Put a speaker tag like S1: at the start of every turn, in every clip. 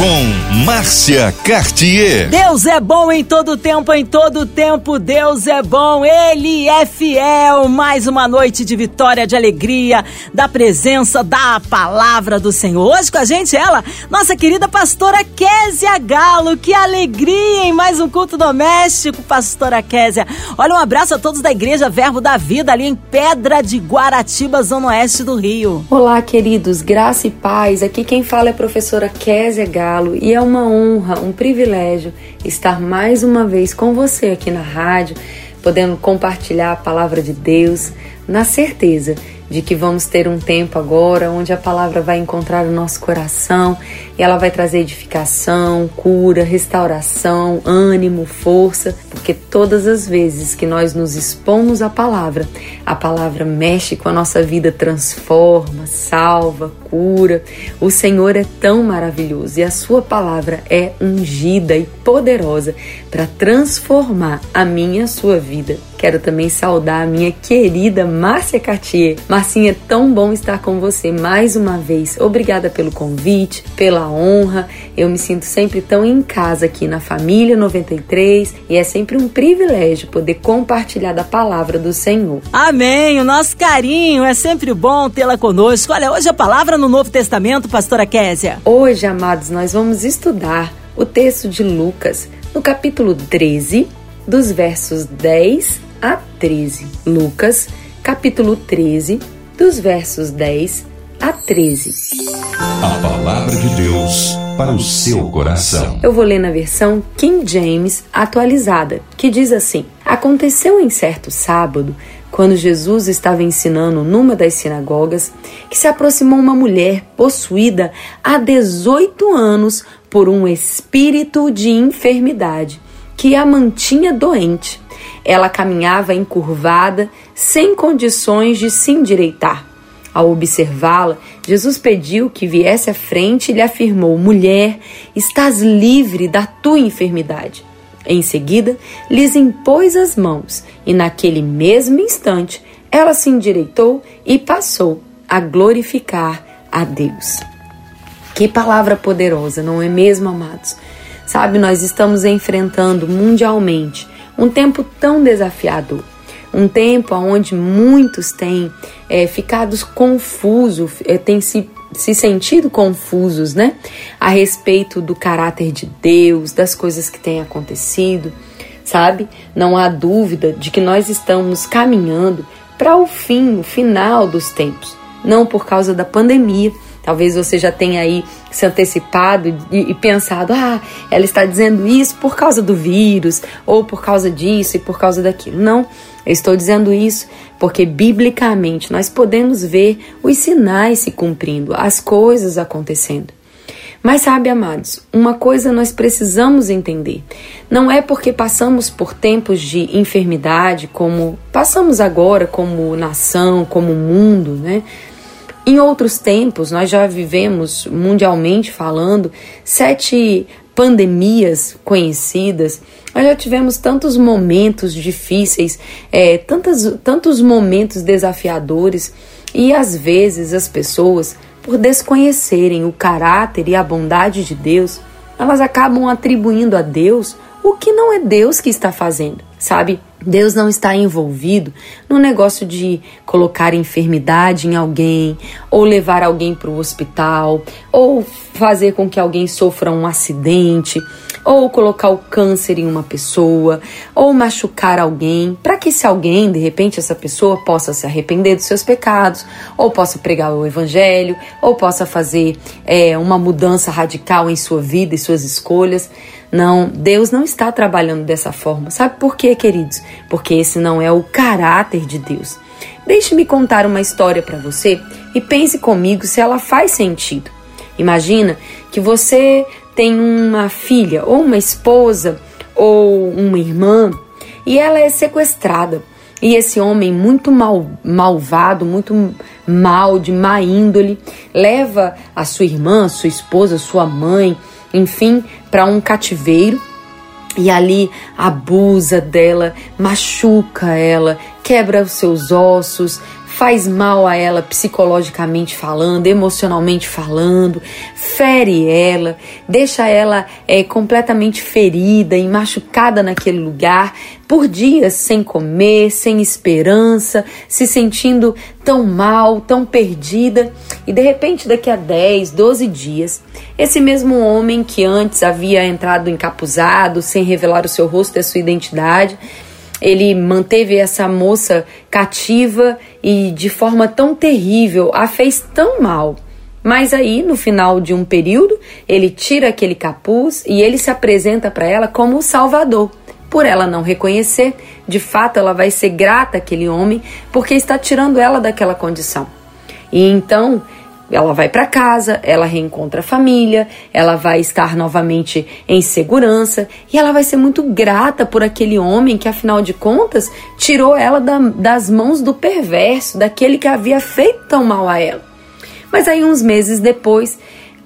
S1: com Márcia Cartier.
S2: Deus é bom em todo tempo, em todo tempo Deus é bom, Ele é fiel. Mais uma noite de vitória, de alegria, da presença da palavra do Senhor. Hoje com a gente ela, nossa querida pastora Késia Galo. Que alegria em mais um culto doméstico, pastora Késia. Olha, um abraço a todos da Igreja Verbo da Vida ali em Pedra de Guaratiba, zona oeste do Rio.
S3: Olá, queridos, graça e paz. Aqui quem fala é a professora Késia Galo e é uma honra, um privilégio estar mais uma vez com você aqui na rádio, podendo compartilhar a palavra de Deus, na certeza de que vamos ter um tempo agora onde a palavra vai encontrar o nosso coração e ela vai trazer edificação, cura, restauração, ânimo, força, porque todas as vezes que nós nos expomos à palavra, a palavra mexe com a nossa vida, transforma, salva, cura. O Senhor é tão maravilhoso e a sua palavra é ungida e poderosa para transformar a minha e a sua vida. Quero também saudar a minha querida Márcia Cartier. Marcinha, é tão bom estar com você mais uma vez. Obrigada pelo convite, pela honra. Eu me sinto sempre tão em casa aqui na Família 93 e é sempre um privilégio poder compartilhar da palavra do Senhor.
S2: Amém. O nosso carinho é sempre bom tê-la conosco. Olha, hoje a palavra no Novo Testamento, pastora Késia.
S3: Hoje, amados, nós vamos estudar o texto de Lucas, no capítulo 13, dos versos 10 a 13. Lucas, capítulo 13, dos versos 10 a 13.
S1: A palavra de Deus para o seu coração.
S3: Eu vou ler na versão King James atualizada, que diz assim: Aconteceu em certo sábado, quando Jesus estava ensinando numa das sinagogas, que se aproximou uma mulher possuída há 18 anos por um espírito de enfermidade que a mantinha doente. Ela caminhava encurvada, sem condições de se endireitar. Ao observá-la, Jesus pediu que viesse à frente e lhe afirmou: Mulher, estás livre da tua enfermidade. Em seguida, lhes impôs as mãos, e naquele mesmo instante ela se endireitou e passou a glorificar a Deus. Que palavra poderosa, não é mesmo, amados? Sabe, nós estamos enfrentando mundialmente um tempo tão desafiador. Um tempo onde muitos têm é, ficado confusos, é, têm se, se sentido confusos, né? A respeito do caráter de Deus, das coisas que têm acontecido, sabe? Não há dúvida de que nós estamos caminhando para o fim, o final dos tempos. Não por causa da pandemia, Talvez você já tenha aí se antecipado e, e, pensado: ah, ela está dizendo isso por causa do vírus, ou por causa disso e por causa daquilo. Não, eu estou dizendo isso porque biblicamente nós podemos ver os sinais se cumprindo, as coisas acontecendo. Mas sabe, amados, uma coisa nós precisamos entender. Não é porque passamos por tempos de enfermidade, como passamos agora como nação, como mundo, né? Em outros tempos, nós já vivemos, mundialmente falando, sete pandemias conhecidas. Nós já tivemos tantos momentos difíceis, é, tantos, tantos momentos desafiadores, e às vezes as pessoas, por desconhecerem o caráter e a bondade de Deus, elas acabam atribuindo a Deus o que não é Deus que está fazendo, sabe? Deus não está envolvido no negócio de colocar enfermidade em alguém, ou levar alguém para o hospital, ou fazer com que alguém sofra um acidente, ou colocar o câncer em uma pessoa, ou machucar alguém, para que se alguém, de repente, essa pessoa possa se arrepender dos seus pecados, ou possa pregar o evangelho, ou possa fazer é, uma mudança radical em sua vida e suas escolhas. Não, Deus não está trabalhando dessa forma. Sabe por quê, queridos? Porque esse não é o caráter de Deus. Deixe-me contar uma história para você e pense comigo se ela faz sentido. Imagina que você tem uma filha ou uma esposa ou uma irmã e ela é sequestrada. E esse homem muito mal, malvado, muito mal, de má índole, leva a sua irmã, sua esposa, sua mãe, enfim, para um cativeiro. e ali abusa dela, machuca ela, quebra os seus ossos, faz mal a ela psicologicamente falando, emocionalmente falando, fere ela, deixa ela é, completamente ferida e machucada naquele lugar, por dias sem comer, sem esperança, se sentindo tão mal, tão perdida. E de repente, daqui a 10, 12 dias, esse mesmo homem que antes havia entrado encapuzado, sem revelar o seu rosto e a sua identidade, ele manteve essa moça cativa e de forma tão terrível, a fez tão mal. Mas aí, no final de um período, ele tira aquele capuz e ele se apresenta para ela como o Salvador. Por ela não reconhecer, de fato ela vai ser grata àquele homem porque está tirando ela daquela condição. E então ela vai para casa, ela reencontra a família, ela vai estar novamente em segurança e ela vai ser muito grata por aquele homem que, afinal de contas, tirou ela da, das mãos do perverso, daquele que havia feito tão mal a ela. Mas aí, uns meses depois,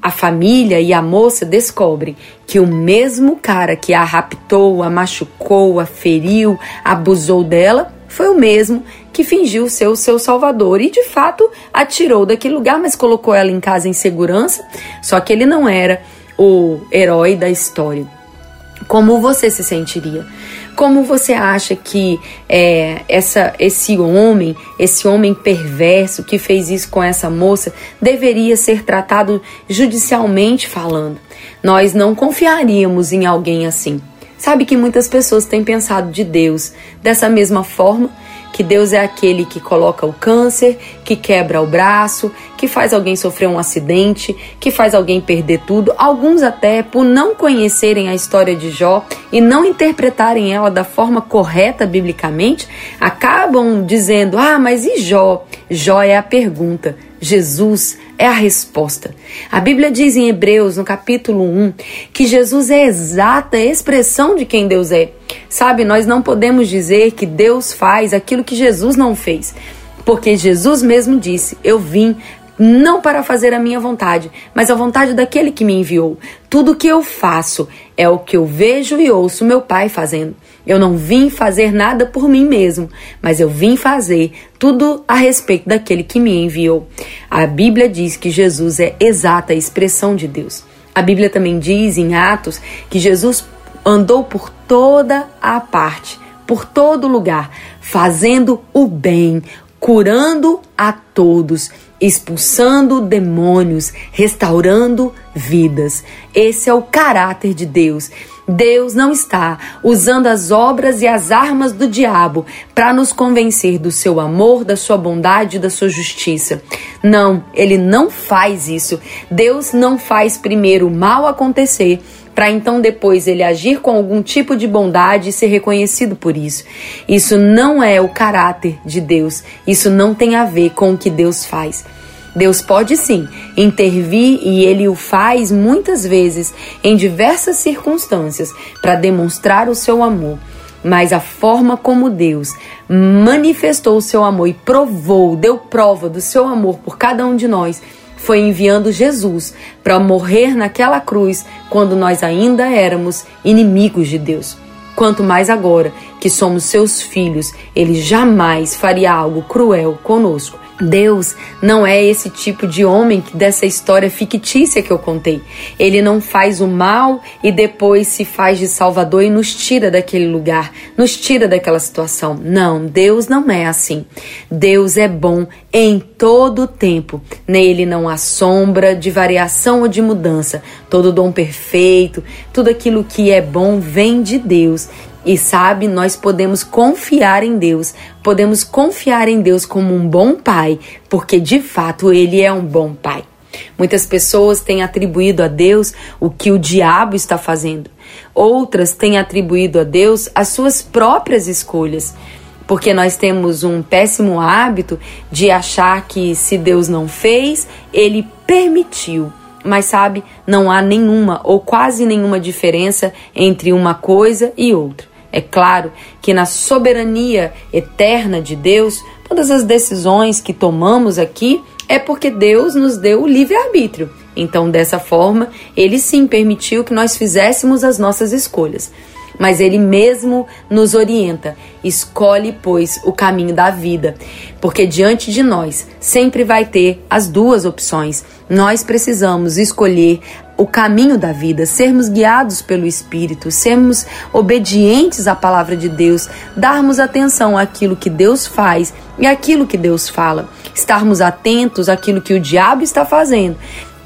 S3: a família e a moça descobrem que o mesmo cara que a raptou, a machucou, a feriu, abusou dela, foi o mesmo que fingiu ser o seu salvador e de fato atirou daquele lugar, mas colocou ela em casa em segurança. Só que ele não era o herói da história. Como você se sentiria? Como você acha que é, essa, esse homem, esse homem perverso que fez isso com essa moça, deveria ser tratado judicialmente falando? Nós não confiaríamos em alguém assim. Sabe que muitas pessoas têm pensado de Deus dessa mesma forma que Deus é aquele que coloca o câncer, que quebra o braço, que faz alguém sofrer um acidente, que faz alguém perder tudo. Alguns até por não conhecerem a história de Jó e não interpretarem ela da forma correta biblicamente, acabam dizendo: "Ah, mas e Jó?" Jó é a pergunta. Jesus é a resposta. A Bíblia diz em Hebreus, no capítulo 1, que Jesus é a exata expressão de quem Deus é. Sabe, nós não podemos dizer que Deus faz aquilo que Jesus não fez. Porque Jesus mesmo disse: Eu vim não para fazer a minha vontade, mas a vontade daquele que me enviou. Tudo que eu faço é o que eu vejo e ouço meu Pai fazendo. Eu não vim fazer nada por mim mesmo, mas eu vim fazer tudo a respeito daquele que me enviou. A Bíblia diz que Jesus é exata expressão de Deus. A Bíblia também diz em Atos que Jesus andou por toda a parte, por todo lugar, fazendo o bem, curando a todos, expulsando demônios, restaurando vidas. Esse é o caráter de Deus. Deus não está usando as obras e as armas do diabo para nos convencer do seu amor, da sua bondade e da sua justiça. Não, ele não faz isso. Deus não faz primeiro o mal acontecer para então depois ele agir com algum tipo de bondade e ser reconhecido por isso. Isso não é o caráter de Deus. Isso não tem a ver com o que Deus faz. Deus pode sim intervir e ele o faz muitas vezes em diversas circunstâncias para demonstrar o seu amor. Mas a forma como Deus manifestou o seu amor e provou, deu prova do seu amor por cada um de nós, foi enviando Jesus para morrer naquela cruz quando nós ainda éramos inimigos de Deus. Quanto mais agora que somos seus filhos, ele jamais faria algo cruel conosco. Deus não é esse tipo de homem que dessa história fictícia que eu contei. Ele não faz o mal e depois se faz de salvador e nos tira daquele lugar, nos tira daquela situação. Não, Deus não é assim. Deus é bom em todo o tempo. Nele não há sombra de variação ou de mudança. Todo dom perfeito, tudo aquilo que é bom vem de Deus e sabe, nós podemos confiar em Deus, podemos confiar em Deus como um bom pai, porque de fato ele é um bom pai. Muitas pessoas têm atribuído a Deus o que o diabo está fazendo. Outras têm atribuído a Deus as suas próprias escolhas. Porque nós temos um péssimo hábito de achar que se Deus não fez, ele permitiu. Mas sabe, não há nenhuma ou quase nenhuma diferença entre uma coisa e outra. É claro que na soberania eterna de Deus, todas as decisões que tomamos aqui é porque Deus nos deu o livre-arbítrio. Então, dessa forma, ele sim permitiu que nós fizéssemos as nossas escolhas. mas ele mesmo nos orienta. Escolhe, pois, o caminho da vida, porque diante de nós sempre vai ter as duas opções. Nós precisamos escolher o caminho da vida, sermos guiados pelo Espírito, sermos obedientes à palavra de Deus, darmos atenção àquilo que Deus faz e àquilo que Deus fala, estarmos atentos àquilo que o diabo está fazendo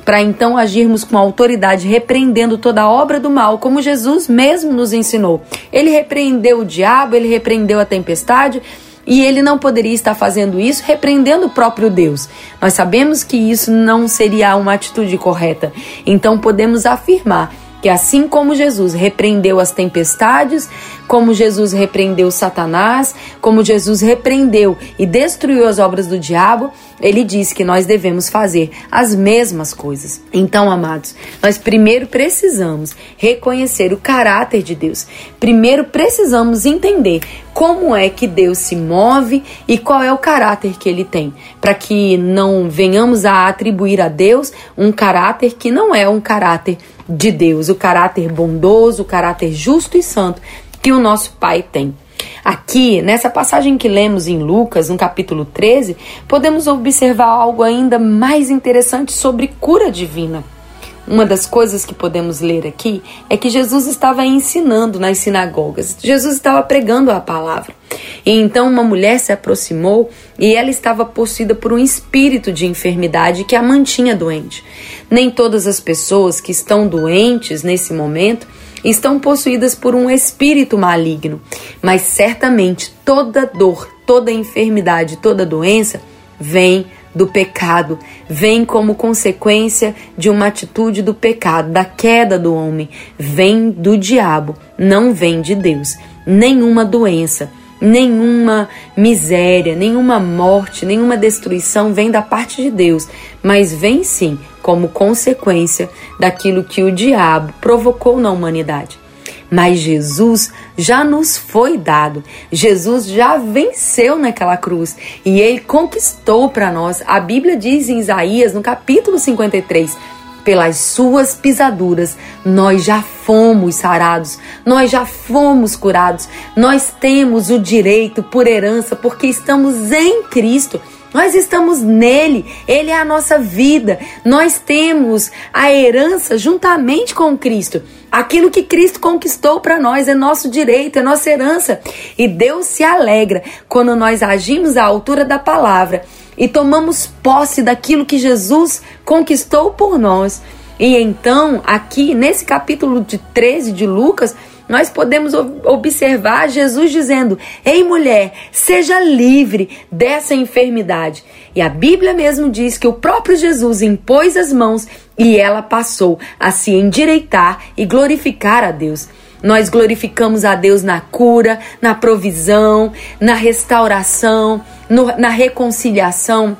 S3: para então agirmos com autoridade, repreendendo toda obra do mal, como Jesus mesmo nos ensinou. Ele repreendeu o diabo, ele repreendeu a tempestade. E ele não poderia estar fazendo isso repreendendo o próprio Deus. Nós sabemos que isso não seria uma atitude correta. Então podemos afirmar que assim como Jesus repreendeu as tempestades, como Jesus repreendeu Satanás, como Jesus repreendeu e destruiu as obras do diabo, ele diz que nós devemos fazer as mesmas coisas. Então, amados, nós primeiro precisamos reconhecer o caráter de Deus. Primeiro precisamos entender como é que Deus se move e qual é o caráter que ele tem, para que não venhamos a atribuir a Deus um caráter que não é um caráter de Deus, o caráter bondoso, o caráter justo e santo que o nosso Pai tem. Aqui, nessa passagem que lemos em Lucas, no capítulo 13, podemos observar algo ainda mais interessante sobre cura divina. Uma das coisas que podemos ler aqui é que Jesus estava ensinando nas sinagogas. Jesus estava pregando a palavra. E então uma mulher se aproximou e ela estava possuída por um espírito de enfermidade que a mantinha doente. Nem todas as pessoas que estão doentes nesse momento estão possuídas por um espírito maligno, mas certamente toda dor, toda enfermidade, toda doença vem do pecado, vem como consequência de uma atitude do pecado, da queda do homem, vem do diabo, não vem de Deus. Nenhuma doença, nenhuma miséria, nenhuma morte, nenhuma destruição vem da parte de Deus, mas vem sim como consequência daquilo que o diabo provocou na humanidade. Mas Jesus já nos foi dado. Jesus já venceu naquela cruz e ele conquistou para nós. A Bíblia diz em Isaías, no capítulo 53, pelas suas pisaduras, nós já fomos sarados, nós já fomos curados, nós temos o direito por herança, porque estamos em Cristo. Nós estamos nele, ele é a nossa vida. Nós temos a herança juntamente com Cristo. Aquilo que Cristo conquistou para nós é nosso direito, é nossa herança. E Deus se alegra quando nós agimos à altura da palavra e tomamos posse daquilo que Jesus conquistou por nós. E então, aqui nesse capítulo de 13 de Lucas, nós podemos observar Jesus dizendo: Ei mulher, seja livre dessa enfermidade. E a Bíblia mesmo diz que o próprio Jesus impôs as mãos e ela passou a se endireitar e glorificar a Deus. Nós glorificamos a Deus na cura, na provisão, na restauração, no, na reconciliação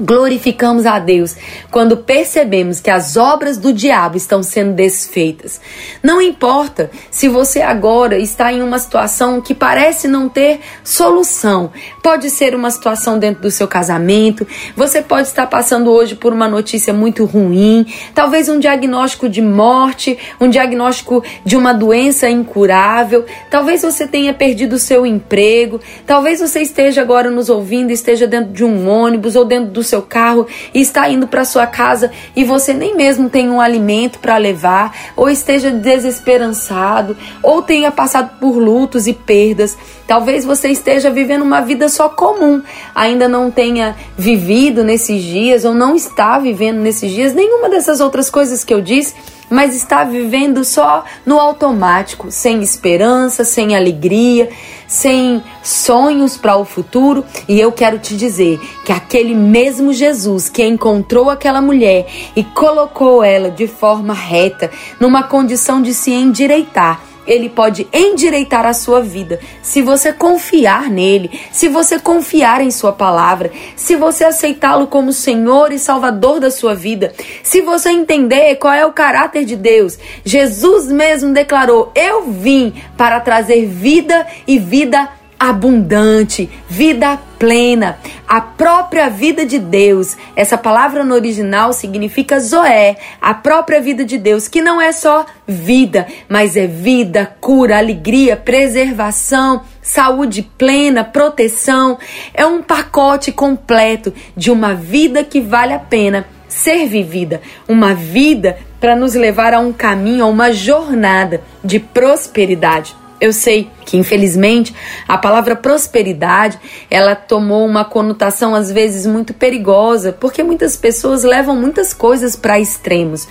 S3: Glorificamos a Deus quando percebemos que as obras do diabo estão sendo desfeitas. Não importa se você agora está em uma situação que parece não ter solução. Pode ser uma situação dentro do seu casamento, você pode estar passando hoje por uma notícia muito ruim, talvez um diagnóstico de morte, um diagnóstico de uma doença incurável, talvez você tenha perdido o seu emprego, talvez você esteja agora nos ouvindo, esteja dentro de um ônibus ou dentro do seu carro e está indo para sua casa e você nem mesmo tem um alimento para levar, ou esteja desesperançado, ou tenha passado por lutos e perdas. Talvez você esteja vivendo uma vida só comum, ainda não tenha vivido nesses dias ou não está vivendo nesses dias nenhuma dessas outras coisas que eu disse mas está vivendo só no automático, sem esperança, sem alegria, sem sonhos para o futuro. E eu quero te dizer que aquele mesmo Jesus que encontrou aquela mulher e colocou ela de forma reta, numa condição de se endireitar, ele pode endireitar a sua vida se você confiar nele, se você confiar em sua palavra, se você aceitá-lo como Senhor e Salvador da sua vida, se você entender qual é o caráter de Deus. Jesus mesmo declarou: Eu vim para trazer vida e vida abundante, vida plena, a própria vida de Deus. Essa palavra no original significa Zoé, a própria vida de Deus, que não é só vida, mas é vida, cura, alegria, preservação, saúde plena, proteção. É um pacote completo de uma vida que vale a pena ser vivida, uma vida para nos levar a um caminho, a uma jornada de prosperidade. Eu sei que infelizmente a palavra prosperidade, ela tomou uma conotação às vezes muito perigosa, porque muitas pessoas levam muitas coisas para extremos.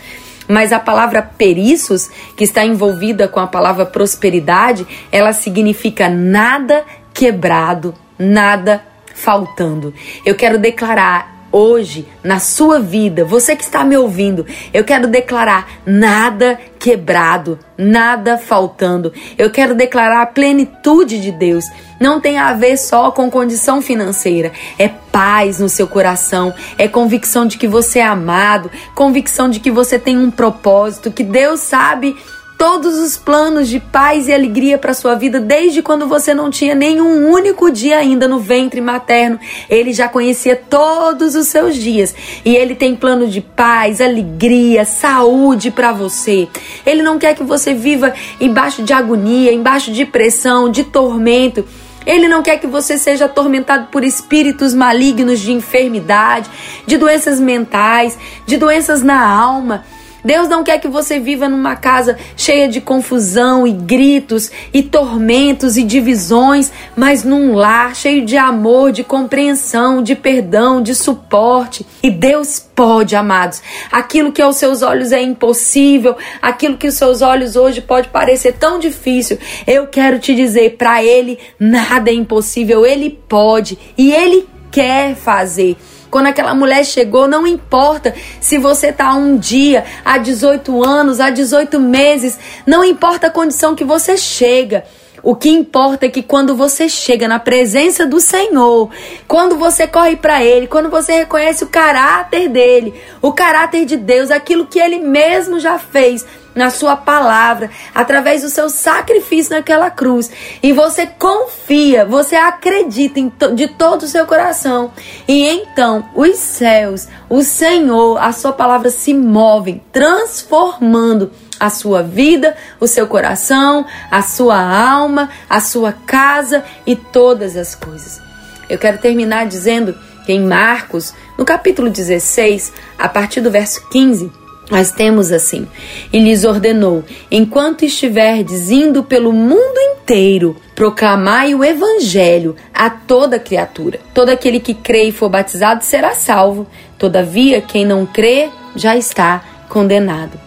S3: Mas a palavra periços, que está envolvida com a palavra prosperidade, ela significa nada quebrado, nada faltando. Eu quero declarar hoje na sua vida, você que está me ouvindo, eu quero declarar nada quebrado, nada faltando. Eu quero declarar a plenitude de Deus. Não tem a ver só com condição financeira, é paz no seu coração, é convicção de que você é amado, convicção de que você tem um propósito, que Deus sabe todos os planos de paz e alegria para sua vida desde quando você não tinha nenhum único dia ainda no ventre materno. Ele já conhecia todos os seus dias e ele tem plano de paz, alegria, saúde para você. Ele não quer que você viva embaixo de agonia, embaixo de pressão, de tormento. Ele não quer que você seja atormentado por espíritos malignos de enfermidade, de doenças mentais, de doenças na alma. Deus não quer que você viva numa casa cheia de confusão e gritos e tormentos e divisões, mas num lar cheio de amor, de compreensão, de perdão, de suporte. E Deus pode, amados. Aquilo que aos seus olhos é impossível, aquilo que aos seus olhos hoje pode parecer tão difícil, eu quero te dizer, para ele nada é impossível, ele pode e ele quer fazer. Quando aquela mulher chegou, não importa se você está um dia, há 18 anos, há 18 meses, não importa a condição que você chega. O que importa é que quando você chega na presença do Senhor, quando você corre para Ele, quando você reconhece o caráter dele, o caráter de Deus, aquilo que Ele mesmo já fez, na sua palavra, através do seu sacrifício naquela cruz. E você confia, você acredita to de todo o seu coração. E então os céus, o Senhor, a sua palavra se movem, transformando a sua vida, o seu coração, a sua alma, a sua casa e todas as coisas. Eu quero terminar dizendo que em Marcos, no capítulo 16, a partir do verso 15, nós temos assim: E lhes ordenou: enquanto estiverdes indo pelo mundo inteiro, proclamai o evangelho a toda criatura. Todo aquele que crê e for batizado será salvo. Todavia, quem não crê já está condenado.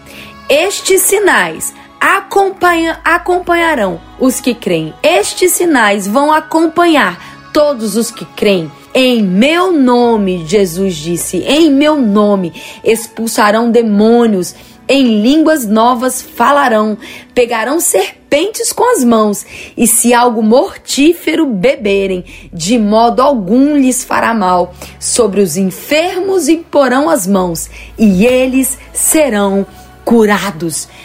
S3: Estes sinais acompanha, acompanharão os que creem. Estes sinais vão acompanhar todos os que creem. Em meu nome, Jesus disse, em meu nome expulsarão demônios, em línguas novas falarão, pegarão serpentes com as mãos, e se algo mortífero beberem, de modo algum lhes fará mal. Sobre os enfermos imporão as mãos, e eles serão.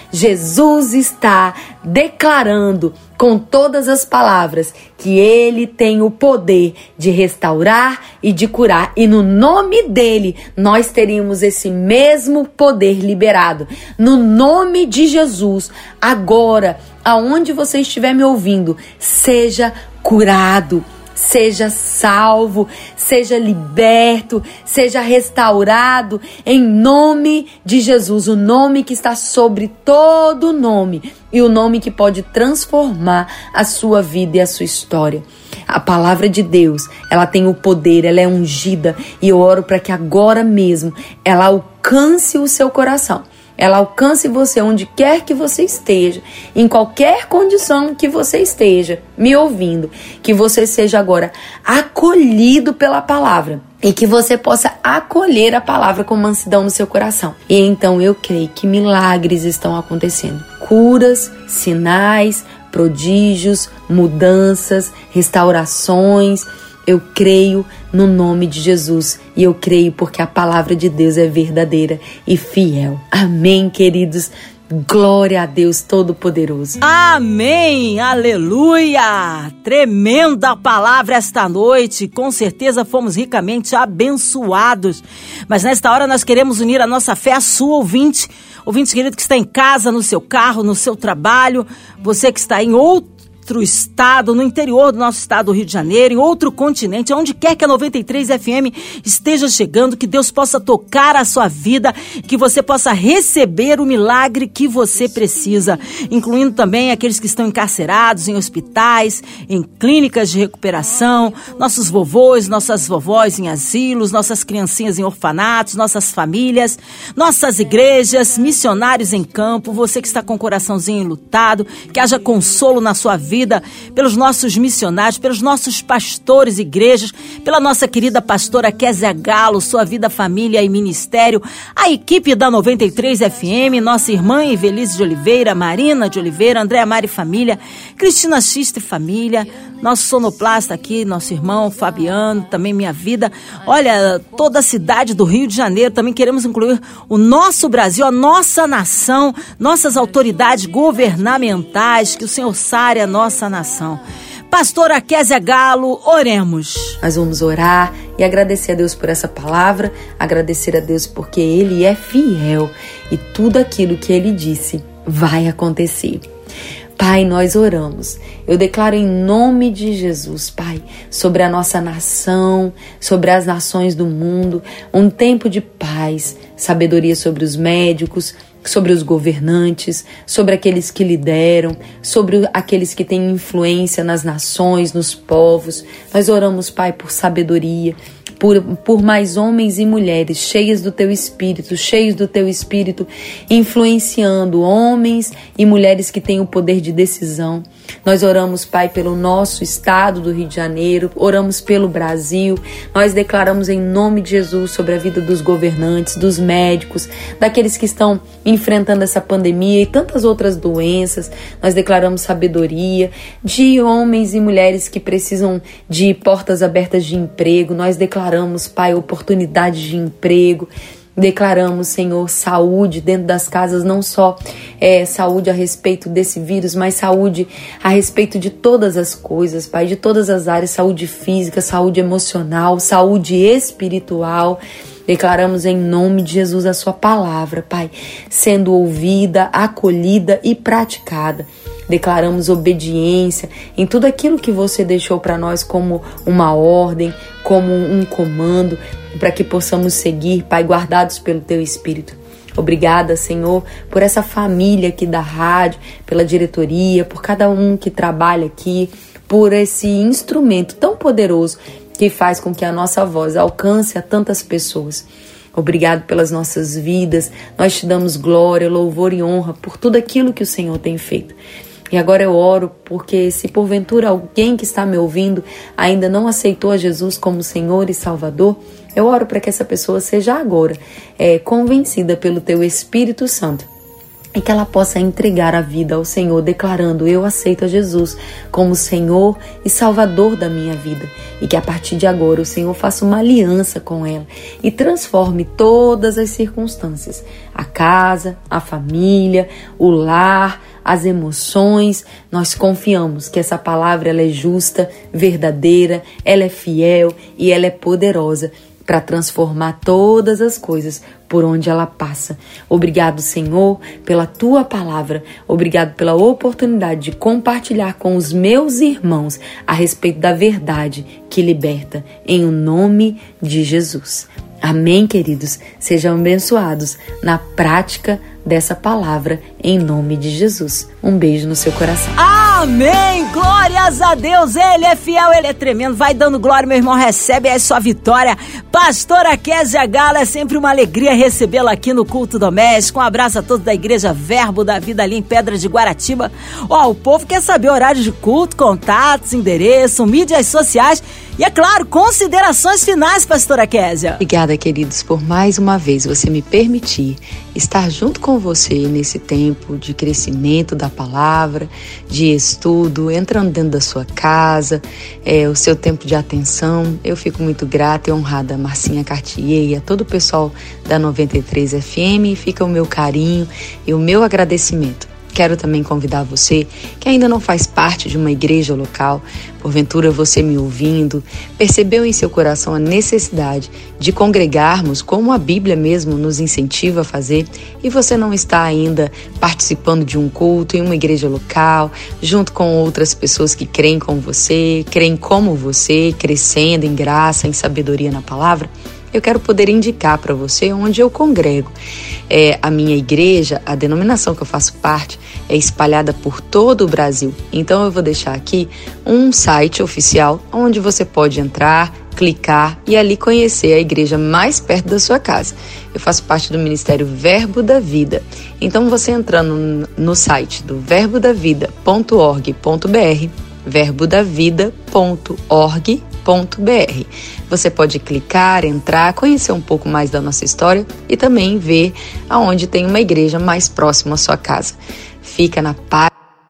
S3: Jesus está declarando com todas as palavras que ele tem o poder de restaurar e de curar. E no nome dele, nós teríamos esse mesmo poder liberado. No nome de Jesus, agora, aonde você estiver me ouvindo, seja curado seja salvo, seja liberto, seja restaurado em nome de Jesus, o nome que está sobre todo nome e o nome que pode transformar a sua vida e a sua história. A palavra de Deus, ela tem o poder, ela é ungida e eu oro para que agora mesmo ela alcance o seu coração ela alcance você onde quer que você esteja, em qualquer condição que você esteja me ouvindo, que você seja agora acolhido pela palavra e que você possa acolher a palavra com mansidão no seu coração. E então eu creio que milagres estão acontecendo, curas, sinais, prodígios, mudanças, restaurações eu creio no nome de Jesus e eu creio porque a palavra de Deus é verdadeira e fiel. Amém, queridos. Glória a Deus Todo-Poderoso.
S2: Amém! Aleluia! Tremenda palavra esta noite. Com certeza fomos ricamente abençoados. Mas nesta hora nós queremos unir a nossa fé à sua ouvinte. Ouvinte querido que está em casa, no seu carro, no seu trabalho. Você que está em outro outro estado, no interior do nosso estado do Rio de Janeiro, em outro continente, onde quer que a 93 FM esteja chegando, que Deus possa tocar a sua vida, que você possa receber o milagre que você precisa, incluindo também aqueles que estão encarcerados em hospitais, em clínicas de recuperação, nossos vovôs, nossas vovós em asilos, nossas criancinhas em orfanatos, nossas famílias, nossas igrejas, missionários em campo, você que está com o coraçãozinho enlutado, que haja consolo na sua vida vida, pelos nossos missionários, pelos nossos pastores, igrejas, pela nossa querida pastora Kézia Galo, sua vida, família e ministério, a equipe da 93 FM, nossa irmã Evelise de Oliveira, Marina de Oliveira, Andréa Mari Família, Cristina Xista e Família, nosso sonoplasta aqui, nosso irmão Fabiano, também minha vida. Olha, toda a cidade do Rio de Janeiro, também queremos incluir o nosso Brasil, a nossa nação, nossas autoridades governamentais, que o Senhor sare a nossa nação. Pastora Kézia Galo, oremos.
S3: Nós vamos orar e agradecer a Deus por essa palavra, agradecer a Deus porque Ele é fiel e tudo aquilo que Ele disse vai acontecer. Pai, nós oramos. Eu declaro em nome de Jesus, Pai, sobre a nossa nação, sobre as nações do mundo, um tempo de paz, sabedoria sobre os médicos, sobre os governantes, sobre aqueles que lideram, sobre aqueles que têm influência nas nações, nos povos. Nós oramos, Pai, por sabedoria, por, por mais homens e mulheres cheias do teu espírito, cheios do teu espírito, influenciando homens e mulheres que têm o poder de decisão. Nós oramos, Pai, pelo nosso estado do Rio de Janeiro, oramos pelo Brasil. Nós declaramos em nome de Jesus sobre a vida dos governantes, dos médicos, daqueles que estão enfrentando essa pandemia e tantas outras doenças. Nós declaramos sabedoria de homens e mulheres que precisam de portas abertas de emprego. Nós declaramos, Pai, oportunidades de emprego. Declaramos, Senhor, saúde dentro das casas, não só é, saúde a respeito desse vírus, mas saúde a respeito de todas as coisas, Pai, de todas as áreas: saúde física, saúde emocional, saúde espiritual. Declaramos em nome de Jesus a Sua palavra, Pai, sendo ouvida, acolhida e praticada. Declaramos obediência em tudo aquilo que você deixou para nós como uma ordem, como um comando, para que possamos seguir, Pai, guardados pelo Teu Espírito. Obrigada, Senhor, por essa família aqui da rádio, pela diretoria, por cada um que trabalha aqui, por esse instrumento tão poderoso que faz com que a nossa voz alcance a tantas pessoas. Obrigado pelas nossas vidas. Nós te damos glória, louvor e honra por tudo aquilo que o Senhor tem feito. E agora eu oro porque se porventura alguém que está me ouvindo ainda não aceitou a Jesus como Senhor e Salvador, eu oro para que essa pessoa seja agora é, convencida pelo Teu Espírito Santo e que ela possa entregar a vida ao Senhor, declarando: Eu aceito a Jesus como Senhor e Salvador da minha vida, e que a partir de agora o Senhor faça uma aliança com ela e transforme todas as circunstâncias a casa, a família, o lar, as emoções. Nós confiamos que essa palavra ela é justa, verdadeira, ela é fiel e ela é poderosa para transformar todas as coisas por onde ela passa. Obrigado, Senhor, pela tua palavra. Obrigado pela oportunidade de compartilhar com os meus irmãos a respeito da verdade que liberta, em o nome de Jesus. Amém, queridos. Sejam abençoados na prática dessa palavra em nome de Jesus. Um beijo no seu coração.
S2: Amém! Glórias a Deus! Ele é fiel, ele é tremendo. Vai dando glória, meu irmão. Recebe aí sua vitória. Pastora Kézia Gala, é sempre uma alegria recebê-la aqui no Culto Doméstico. Um abraço a todos da Igreja Verbo da Vida ali em Pedra de Guaratiba. Ó, o povo quer saber horários de culto, contatos, endereço, mídias sociais E é claro, considerações finais, pastora Késia.
S3: Obrigada, queridos, por mais uma vez você me permitir estar junto com você nesse tempo de crescimento da palavra, de estudo, entrando dentro da sua casa, é, o seu tempo de atenção. Eu fico muito grata e honrada a Marcinha Cartier e a todo o pessoal da 93 FM. Fica o meu carinho e o meu agradecimento Quero também convidar você que ainda não faz parte de uma igreja local, porventura você me ouvindo, percebeu em seu coração a necessidade de congregarmos como a Bíblia mesmo nos incentiva a fazer e você não está ainda participando de um culto em uma igreja local, junto com outras pessoas que creem como você, creem como você, crescendo em graça, em sabedoria na palavra? eu quero poder indicar para você onde eu congrego. É, a minha igreja, a denominação que eu faço parte, é espalhada por todo o Brasil. Então eu vou deixar aqui um site oficial onde você pode entrar, clicar e ali conhecer a igreja mais perto da sua casa. Eu faço parte do Ministério Verbo da Vida. Então você entrando no site do verbodavida.org.br, verbodavida.org.br você pode clicar, entrar, conhecer um pouco mais da nossa história e também ver aonde tem uma igreja mais próxima à sua casa. Fica na paz